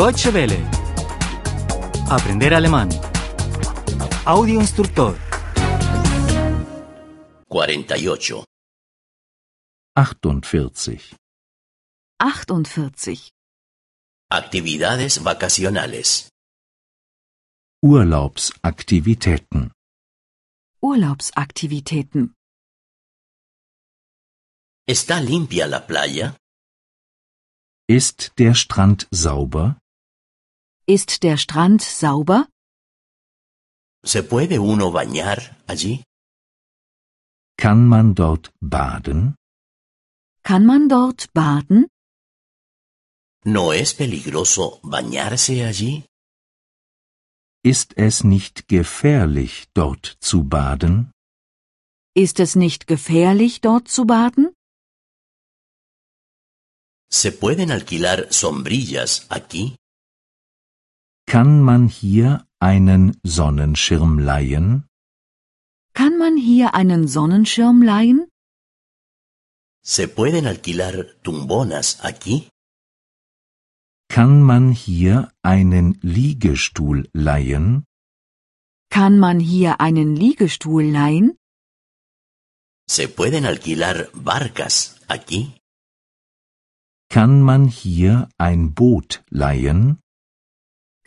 Deutsche Welle. Aprender alemán. Audio instructor. 48. 48. 48. Actividades vacacionales. Urlaubsaktivitäten. Urlaubsaktivitäten. ¿Está limpia la playa? Ist der Strand sauber? Ist der Strand sauber? ¿Se puede uno bañar allí? Kann man dort baden? Kann man dort baden? ¿No es peligroso bañarse allí? Ist es nicht gefährlich, dort zu baden? Ist es nicht gefährlich, dort zu baden? ¿Se pueden alquilar sombrillas aquí? Kann man hier einen Sonnenschirm leihen? Kann man hier einen Sonnenschirm leihen? ¿Se pueden alquilar tumbonas aquí? Kann man hier einen Liegestuhl leihen? Kann man hier einen Liegestuhl leihen? ¿Se pueden alquilar barcas aquí? Kann man hier ein Boot leihen?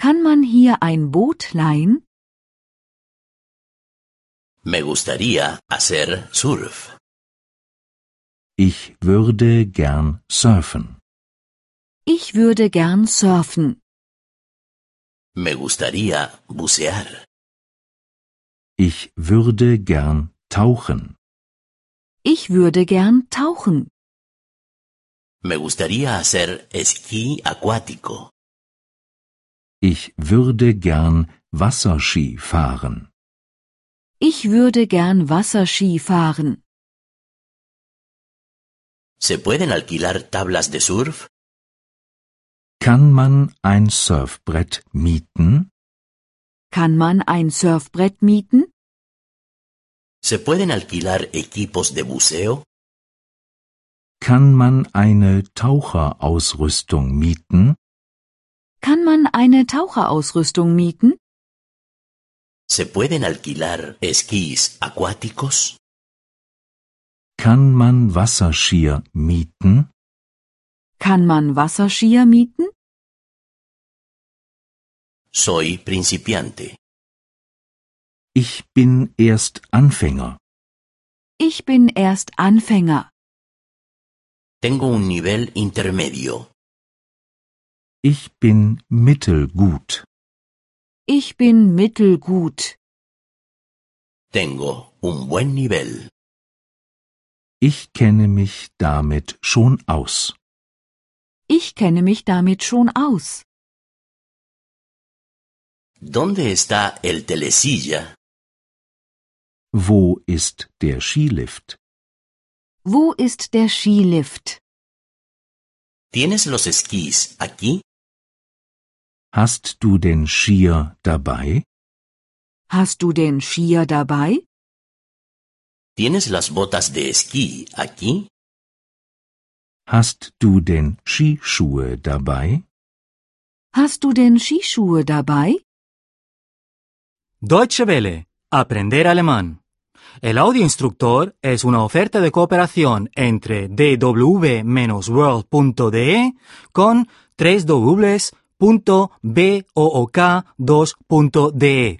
Kann man hier ein Boot leihen? Me gustaría hacer surf. Ich würde gern surfen. Ich würde gern surfen. Me gustaría bucear. Ich würde gern tauchen. Ich würde gern tauchen. Me gustaría hacer esquí acuático. Ich würde gern Wasserski fahren. Ich würde gern Wasserski fahren. ¿Se pueden alquilar tablas de surf? Kann man ein Surfbrett mieten? Kann man ein Surfbrett mieten? ¿Se pueden alquilar equipos de buceo? Kann man eine Taucherausrüstung mieten? Kann man eine Taucherausrüstung mieten? ¿Se pueden alquilar esquís acuáticos? Kann man Wasserskier mieten? Kann man Wasserskier mieten? Soy principiante. Ich bin erst Anfänger. Ich bin erst Anfänger. Tengo un nivel intermedio. Ich bin mittelgut. Ich bin mittelgut. Tengo un buen nivel. Ich kenne mich damit schon aus. Ich kenne mich damit schon aus. ¿Dónde está el telesilla? Wo ist der Skilift? Wo ist der Skilift? ¿Tienes los esquís aquí? Hast du den Skier dabei? Hast du den Skier dabei? ¿Tienes las botas de esquí aquí? Hast du den Skischuhe dabei? Hast du denn Skischuhe dabei? Deutsche Welle. Aprender alemán. El audio instructor es una oferta de cooperación entre dw-world.de con 3 www.book2.de